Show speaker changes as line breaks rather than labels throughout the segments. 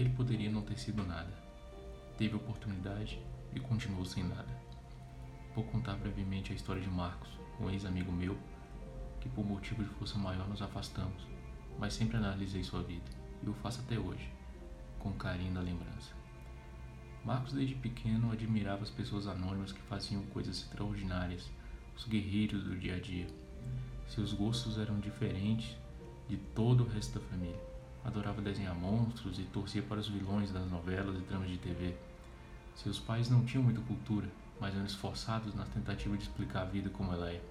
Ele poderia não ter sido nada. Teve oportunidade e continuou sem nada. Vou contar brevemente a história de Marcos, um ex-amigo meu, que por motivo de força maior nos afastamos, mas sempre analisei sua vida, e o faço até hoje, com carinho da lembrança. Marcos desde pequeno admirava as pessoas anônimas que faziam coisas extraordinárias, os guerreiros do dia a dia. Seus gostos eram diferentes de todo o resto da família. Adorava desenhar monstros e torcia para os vilões das novelas e dramas de TV. Seus pais não tinham muita cultura, mas eram esforçados na tentativa de explicar a vida como ela é.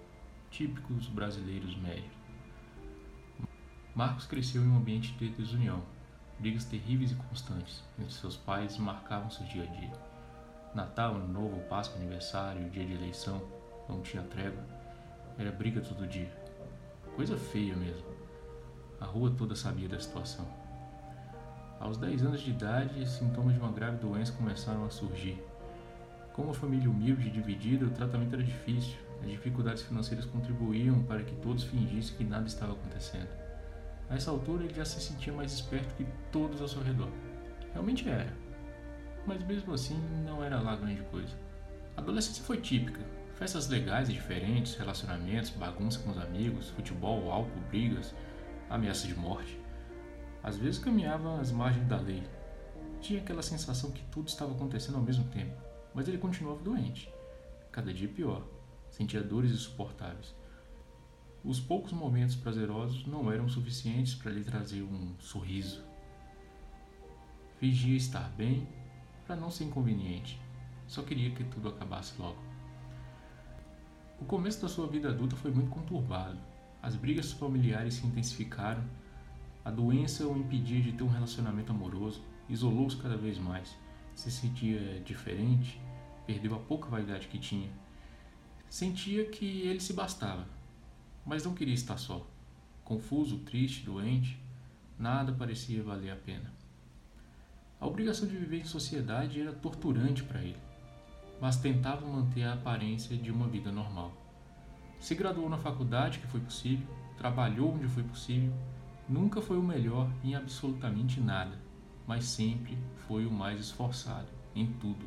Típicos brasileiros médios. Marcos cresceu em um ambiente de desunião. Brigas terríveis e constantes entre seus pais marcavam seu dia a dia. Natal, Ano Novo, Páscoa, aniversário, dia de eleição, não tinha trégua. Era briga todo dia. Coisa feia mesmo. A rua toda sabia da situação. Aos 10 anos de idade, sintomas de uma grave doença começaram a surgir. Com uma família humilde e dividida, o tratamento era difícil. As dificuldades financeiras contribuíam para que todos fingissem que nada estava acontecendo. A essa altura, ele já se sentia mais esperto que todos ao seu redor. Realmente era. Mas mesmo assim, não era lá grande coisa. A adolescência foi típica. Festas legais e diferentes, relacionamentos, bagunça com os amigos, futebol, álcool, brigas, ameaça de morte. Às vezes caminhava às margens da lei. Tinha aquela sensação que tudo estava acontecendo ao mesmo tempo, mas ele continuava doente. Cada dia pior. Sentia dores insuportáveis. Os poucos momentos prazerosos não eram suficientes para lhe trazer um sorriso. Fingia estar bem para não ser inconveniente. Só queria que tudo acabasse logo. O começo da sua vida adulta foi muito conturbado. As brigas familiares se intensificaram a doença o impedia de ter um relacionamento amoroso, isolou-se cada vez mais, se sentia diferente, perdeu a pouca vaidade que tinha. Sentia que ele se bastava, mas não queria estar só. Confuso, triste, doente, nada parecia valer a pena. A obrigação de viver em sociedade era torturante para ele, mas tentava manter a aparência de uma vida normal. Se graduou na faculdade, que foi possível, trabalhou onde foi possível, Nunca foi o melhor em absolutamente nada, mas sempre foi o mais esforçado em tudo.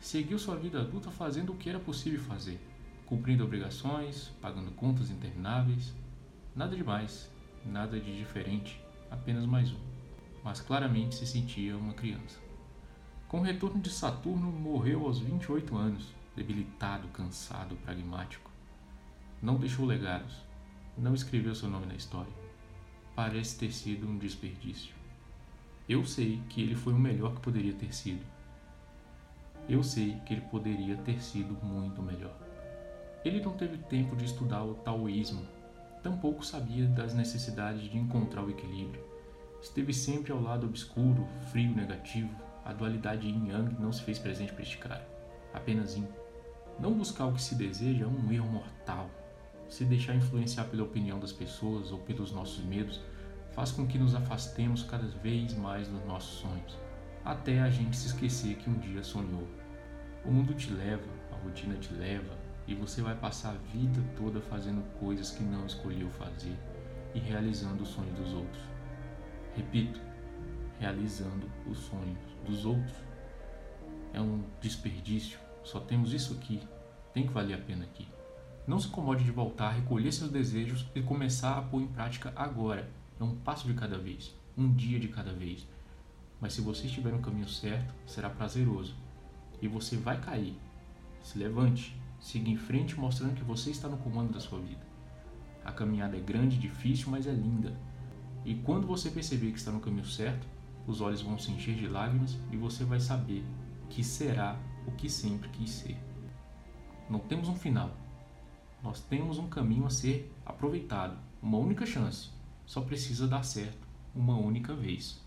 Seguiu sua vida adulta fazendo o que era possível fazer, cumprindo obrigações, pagando contas intermináveis. Nada demais, nada de diferente, apenas mais um. Mas claramente se sentia uma criança. Com o retorno de Saturno, morreu aos 28 anos, debilitado, cansado, pragmático. Não deixou legados, não escreveu seu nome na história parece ter sido um desperdício. Eu sei que ele foi o melhor que poderia ter sido. Eu sei que ele poderia ter sido muito melhor. Ele não teve tempo de estudar o taoísmo, tampouco sabia das necessidades de encontrar o equilíbrio. Esteve sempre ao lado obscuro, frio, negativo. A dualidade yin-yang não se fez presente para este cara. Apenas yin. Não buscar o que se deseja é um erro mortal se deixar influenciar pela opinião das pessoas ou pelos nossos medos, faz com que nos afastemos cada vez mais dos nossos sonhos, até a gente se esquecer que um dia sonhou. O mundo te leva, a rotina te leva, e você vai passar a vida toda fazendo coisas que não escolheu fazer e realizando os sonhos dos outros. Repito, realizando os sonhos dos outros. É um desperdício, só temos isso aqui, tem que valer a pena aqui. Não se incomode de voltar, recolher seus desejos e começar a pôr em prática agora. É um passo de cada vez, um dia de cada vez. Mas se você estiver no caminho certo, será prazeroso. E você vai cair. Se levante, siga em frente mostrando que você está no comando da sua vida. A caminhada é grande, difícil, mas é linda. E quando você perceber que está no caminho certo, os olhos vão se encher de lágrimas e você vai saber que será o que sempre quis ser. Não temos um final, nós temos um caminho a ser aproveitado, uma única chance. Só precisa dar certo uma única vez.